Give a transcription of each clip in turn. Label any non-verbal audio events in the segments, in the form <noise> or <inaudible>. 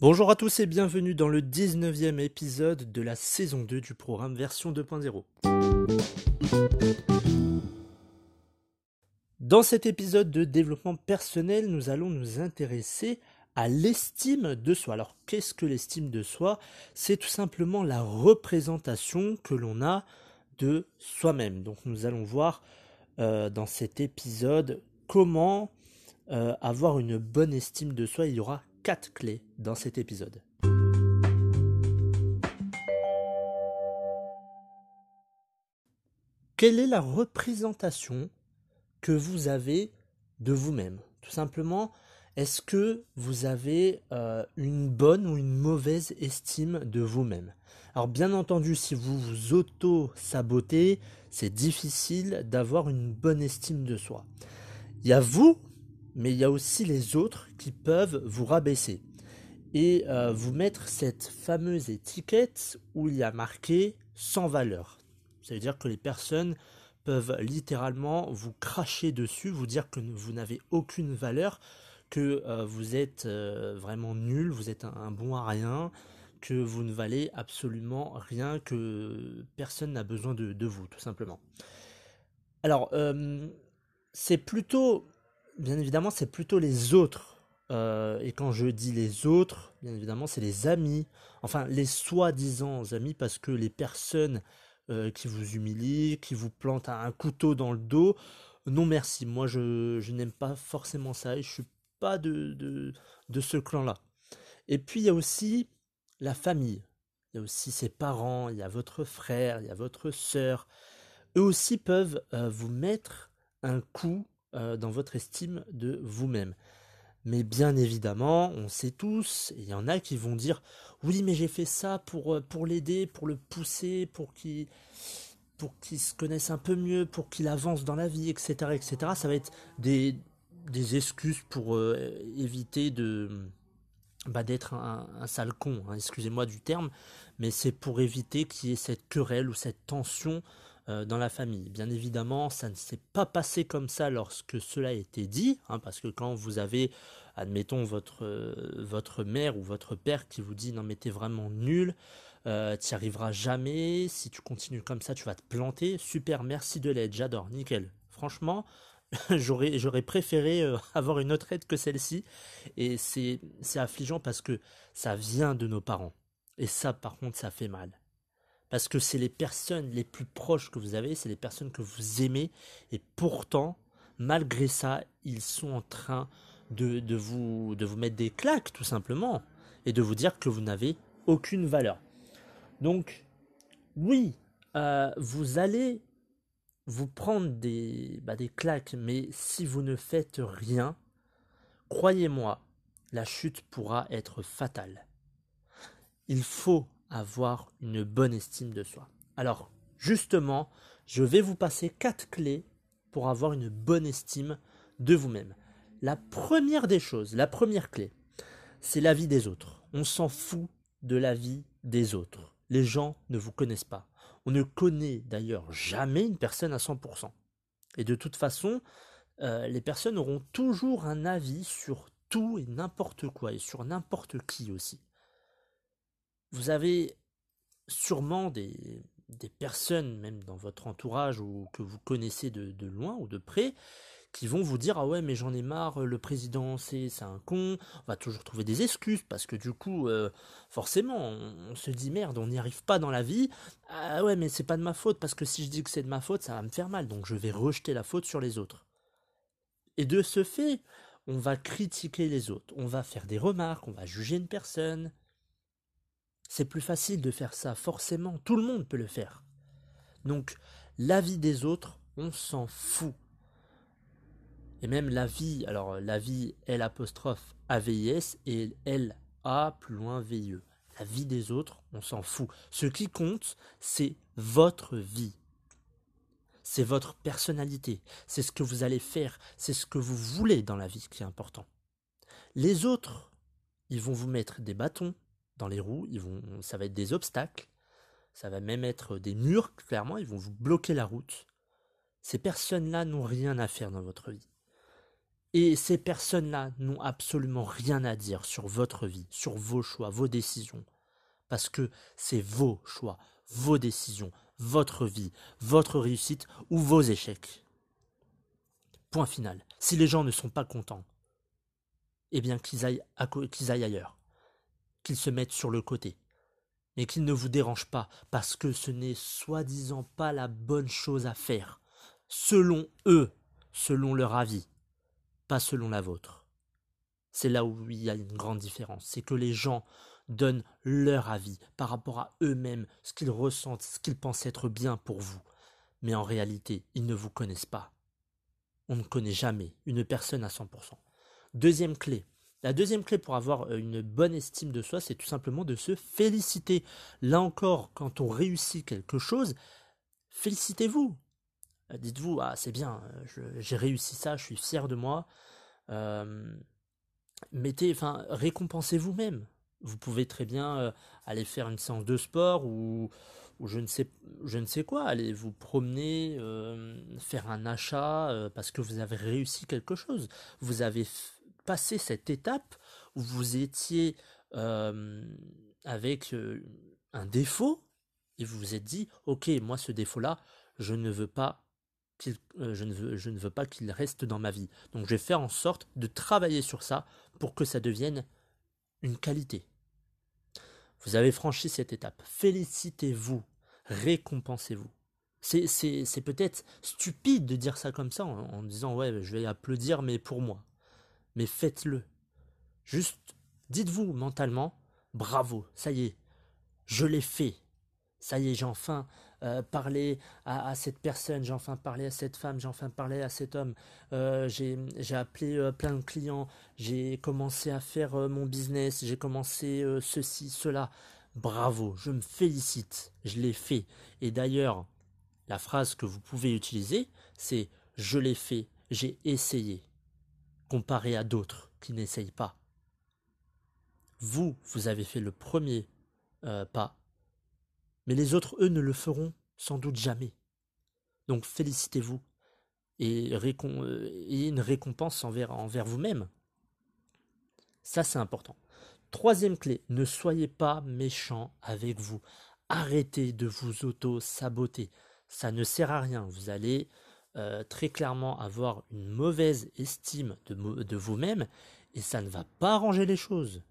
Bonjour à tous et bienvenue dans le 19e épisode de la saison 2 du programme version 2.0. Dans cet épisode de développement personnel, nous allons nous intéresser à l'estime de soi. Alors qu'est-ce que l'estime de soi? C'est tout simplement la représentation que l'on a de soi-même. Donc nous allons voir euh, dans cet épisode comment euh, avoir une bonne estime de soi. Il y aura quatre clés dans cet épisode. Quelle est la représentation que vous avez de vous-même? Tout simplement, est-ce que vous avez euh, une bonne ou une mauvaise estime de vous-même? Alors bien entendu, si vous vous auto-sabotez, c'est difficile d'avoir une bonne estime de soi. Il y a vous mais il y a aussi les autres qui peuvent vous rabaisser et euh, vous mettre cette fameuse étiquette où il y a marqué sans valeur. Ça veut dire que les personnes peuvent littéralement vous cracher dessus, vous dire que vous n'avez aucune valeur, que euh, vous êtes euh, vraiment nul, vous êtes un, bon à rien, que vous ne valez absolument rien, que personne n'a besoin de, vous, tout simplement. Alors, c'est plutôt bien évidemment, c'est plutôt les autres. Euh, et quand je dis les autres, bien évidemment, c'est les amis. Enfin, les soi-disant amis, parce que les personnes euh, qui vous humilient, qui vous plantent un couteau dans le dos, non merci. Moi, je, n'aime pas forcément ça et je suis pas de, de, ce clan-là. Et puis, il y a aussi la famille. Il y a aussi ses parents, il y a votre frère, il y a votre sœur. Eux aussi peuvent euh, vous mettre un coup euh, dans votre estime de vous-même. Mais bien évidemment, on sait tous, il y en a qui vont dire oui, mais j'ai fait ça pour, euh, pour l'aider, pour le pousser, pour qu'il pour qu'il se connaisse un peu mieux, pour qu'il avance dans la vie, etc., etc. Ça va être des, des excuses pour euh, éviter de bah, d'être un, un, sale con, hein, excusez-moi du terme, mais c'est pour éviter qu'il y ait cette querelle ou cette tension euh, dans la famille. Bien évidemment, ça ne s'est pas passé comme ça lorsque cela a été dit, hein, parce que quand vous avez, admettons, votre, euh, votre mère ou votre père qui vous dit non mais t'es vraiment nul, euh, tu n'y arriveras jamais, si tu continues comme ça tu vas te planter, super, merci de l'aide, j'adore, nickel. Franchement, <laughs> j'aurais, j'aurais préféré avoir une autre aide que celle-ci, et c'est, c'est affligeant parce que ça vient de nos parents. Et ça, par contre, ça fait mal. Parce que c'est les personnes les plus proches que vous avez, c'est les personnes que vous aimez, et pourtant, malgré ça, ils sont en train de, de, vous, de vous mettre des claques, tout simplement, et de vous dire que vous n'avez aucune valeur. Donc, oui, euh, vous allez vous prendre des, bah, des claques, mais si vous ne faites rien, croyez-moi, la chute pourra être fatale. Il faut avoir une bonne estime de soi. Alors, justement, je vais vous passer quatre clés pour avoir une bonne estime de vous-même. La première des choses, la première clé, c'est la vie des autres. On s'en fout de la vie des autres. Les gens ne vous connaissent pas. On ne connaît d'ailleurs jamais une personne à 100%. Et de toute façon, euh, les personnes auront toujours un avis sur tout et n'importe quoi, et sur n'importe qui aussi vous avez sûrement des, personnes, même dans votre entourage ou que vous connaissez de, loin ou de près, qui vont vous dire ah ouais mais j'en ai marre, le président c'est un con, on va toujours trouver des excuses parce que du coup euh, forcément on, se dit merde on n'y arrive pas dans la vie, ah ouais mais c'est pas de ma faute parce que si je dis que c'est de ma faute ça va me faire mal donc je vais rejeter la faute sur les autres. Et de ce fait on va critiquer les autres, on va faire des remarques, on va juger une personne, c'est plus facile de faire ça, forcément, tout le monde peut le faire. Donc, l'avis des autres, on s'en fout. Et même la vie, alors la vie L apostrophe A-V-I-S et L A plus loin V-I-E. La vie des autres, on s'en fout. Ce qui compte, c'est votre vie. C'est votre personnalité. C'est ce que vous allez faire. C'est ce que vous voulez dans la vie qui est important. Les autres, ils vont vous mettre des bâtons dans les roues. Ils vont, ça va être des obstacles. Ça va même être des murs, clairement. Ils vont vous bloquer la route. Ces personnes-là n'ont rien à faire dans votre vie. Et ces personnes-là n'ont absolument rien à dire sur votre vie, sur vos choix, vos décisions. Parce que c'est vos choix, vos décisions, votre vie, votre réussite ou vos échecs. Point final. Si les gens ne sont pas contents, eh bien qu'ils aillent, qu'ils aillent ailleurs, qu'ils se mettent sur le côté, mais qu'ils ne vous dérangent pas, parce que ce n'est soi-disant pas la bonne chose à faire, selon eux, selon leur avis pas selon la vôtre. C'est là où il y a une grande différence, c'est que les gens donnent leur avis par rapport à eux-mêmes, ce qu'ils ressentent, ce qu'ils pensent être bien pour vous. Mais en réalité, ils ne vous connaissent pas. On ne connaît jamais une personne à 100%. Deuxième clé. La deuxième clé pour avoir euh, une bonne estime de soi, c'est tout simplement de se féliciter. Là encore, quand on réussit quelque chose, félicitez-vous. Euh, dites-vous, ah c'est bien, euh, j'ai réussi ça, je suis fier de moi. Euh, mettez, enfin, récompensez vous-même. Vous pouvez très bien aller faire une séance de sport ou, je ne sais, je ne sais quoi, aller vous promener, faire un achat parce que vous avez réussi quelque chose. Vous avez passé cette étape où vous étiez avec un défaut et vous vous êtes dit, ok, moi ce défaut-là, je ne veux pas euh, je, ne veux, pas qu'il reste dans ma vie. Donc je vais faire en sorte de travailler sur ça pour que ça devienne une qualité. Vous avez franchi cette étape. Félicitez-vous. Récompensez-vous. C'est peut-être stupide de dire ça comme ça en disant ouais je vais applaudir mais pour moi. Mais faites-le. Juste dites-vous mentalement bravo, ça y est, je l'ai fait. Ça y est, j'ai enfin euh, parler à, cette personne, j'ai enfin parlé à cette femme, j'ai enfin parlé à cet homme, euh, j'ai appelé euh, plein de clients, j'ai commencé à faire mon business, j'ai commencé ceci, cela. Bravo, je me félicite, je l'ai fait. Et d'ailleurs, la phrase que vous pouvez utiliser, c'est je l'ai fait, j'ai essayé, comparé à d'autres qui n'essayent pas. Vous, vous avez fait le premier pas, mais les autres, eux, ne le feront sans doute jamais. Donc félicitez-vous et ayez une récompense envers, envers vous-même. Ça, c'est important. Troisième clé, ne soyez pas méchant avec vous. Arrêtez de vous auto-saboter. Ça ne sert à rien. Vous allez euh, très clairement avoir une mauvaise estime de, de vous-même et ça ne va pas arranger les choses.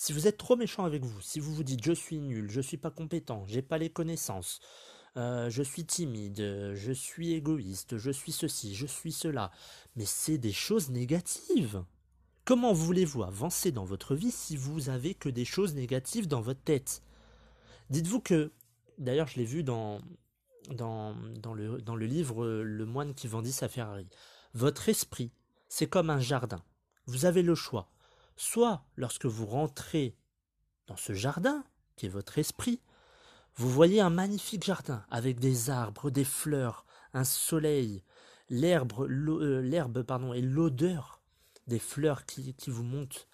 Si vous êtes trop méchant avec vous, si vous vous dites je suis nul, je suis pas compétent, j'ai pas les connaissances, euh, je suis timide, je suis égoïste, je suis ceci, je suis cela, mais c'est des choses négatives. Comment voulez-vous avancer dans votre vie si vous avez que des choses négatives dans votre tête? Dites-vous que, d'ailleurs je l'ai vu dans, dans, le, dans le livre Le moine qui vendit sa Ferrari, votre esprit, c'est comme un jardin. Vous avez le choix soit lorsque vous rentrez dans ce jardin, qui est votre esprit, vous voyez un magnifique jardin avec des arbres, des fleurs, un soleil, l'herbe, euh, pardon, et l'odeur des fleurs qui, vous montent,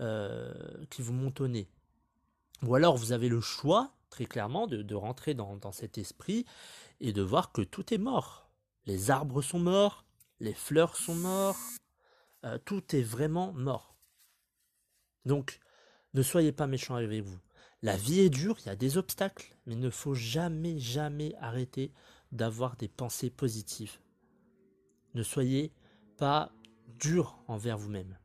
euh, qui vous montent au nez. Ou alors vous avez le choix, très clairement, de, rentrer dans, cet esprit et de voir que tout est mort. Les arbres sont morts, les fleurs sont morts, euh, tout est vraiment mort. Donc, ne soyez pas méchants avec vous. La vie est dure, il y a des obstacles, mais il ne faut jamais, jamais arrêter d'avoir des pensées positives. Ne soyez pas dur envers vous-même.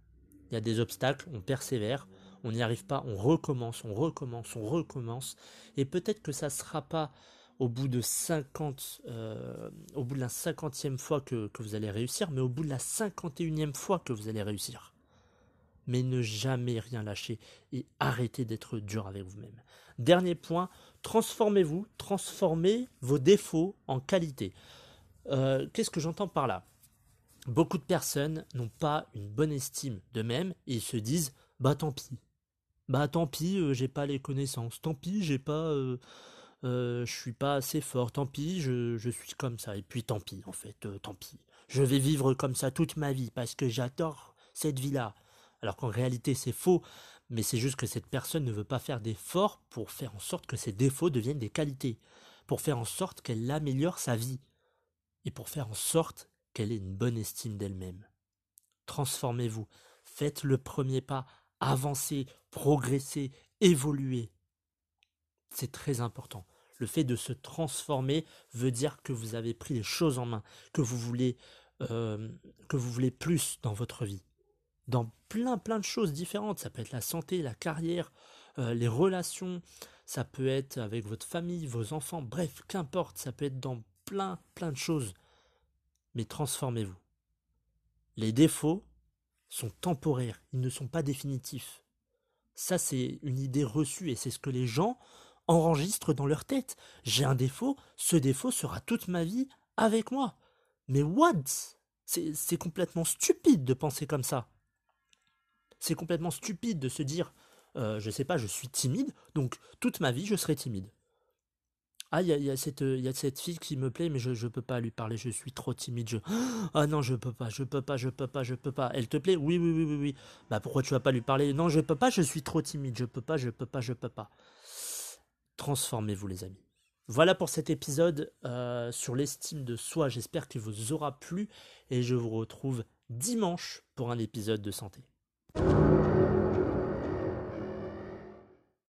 Il y a des obstacles, on persévère, on n'y arrive pas, on recommence, on recommence, on recommence, et peut-être que ça ne sera pas au bout de 50, euh, au bout de la cinquantième fois que, que vous allez réussir, mais au bout de la cinquante et unième fois que vous allez réussir mais ne jamais rien lâcher et arrêtez d'être dur avec vous-même. Dernier point, transformez-vous, transformez vos défauts en qualité. Euh, qu'est-ce que j'entends par là? Beaucoup de personnes n'ont pas une bonne estime d'eux-mêmes et se disent bah tant pis. Bah tant pis, euh, j'ai pas les connaissances. Tant pis, j'ai pas euh, euh, je suis pas assez fort. Tant pis, je, je, suis comme ça. Et puis tant pis, en fait, tant pis. Je vais vivre comme ça toute ma vie parce que j'adore cette vie-là. Alors qu'en réalité, c'est faux. Mais c'est juste que cette personne ne veut pas faire d'efforts pour faire en sorte que ses défauts deviennent des qualités. Pour faire en sorte qu'elle améliore sa vie. Et pour faire en sorte qu'elle ait une bonne estime d'elle-même. Transformez-vous, faites le premier pas, avancez, progressez, évoluez. C'est très important. Le fait de se transformer veut dire que vous avez pris les choses en main, que vous voulez, euh, que vous voulez plus dans votre vie. Dans plein plein de choses différentes. Ça peut être la santé, la carrière, euh, les relations, ça peut être avec votre famille, vos enfants, bref, qu'importe, ça peut être dans plein plein de choses mais transformez-vous. Les défauts sont temporaires, ils ne sont pas définitifs. Ça, c'est une idée reçue et c'est ce que les gens enregistrent dans leur tête. J'ai un défaut, ce défaut sera toute ma vie avec moi. Mais what? C'est complètement stupide de penser comme ça. C'est complètement stupide de se dire, euh, je sais pas, je suis timide, donc toute ma vie je serai timide. Ah, il y a, cette, y a cette fille qui me plaît, mais je ne peux pas lui parler, je suis trop timide. <gasps> Ah non, je peux pas, je peux pas, je peux pas, je peux pas. Elle te plaît? Oui, oui, oui, oui, oui. Bah pourquoi tu vas pas lui parler? Non, je peux pas, je suis trop timide, je peux pas, je peux pas, je peux pas. Transformez-vous, les amis. Voilà pour cet épisode euh, sur l'estime de soi. J'espère qu'il vous aura plu et je vous retrouve dimanche pour un épisode de santé. you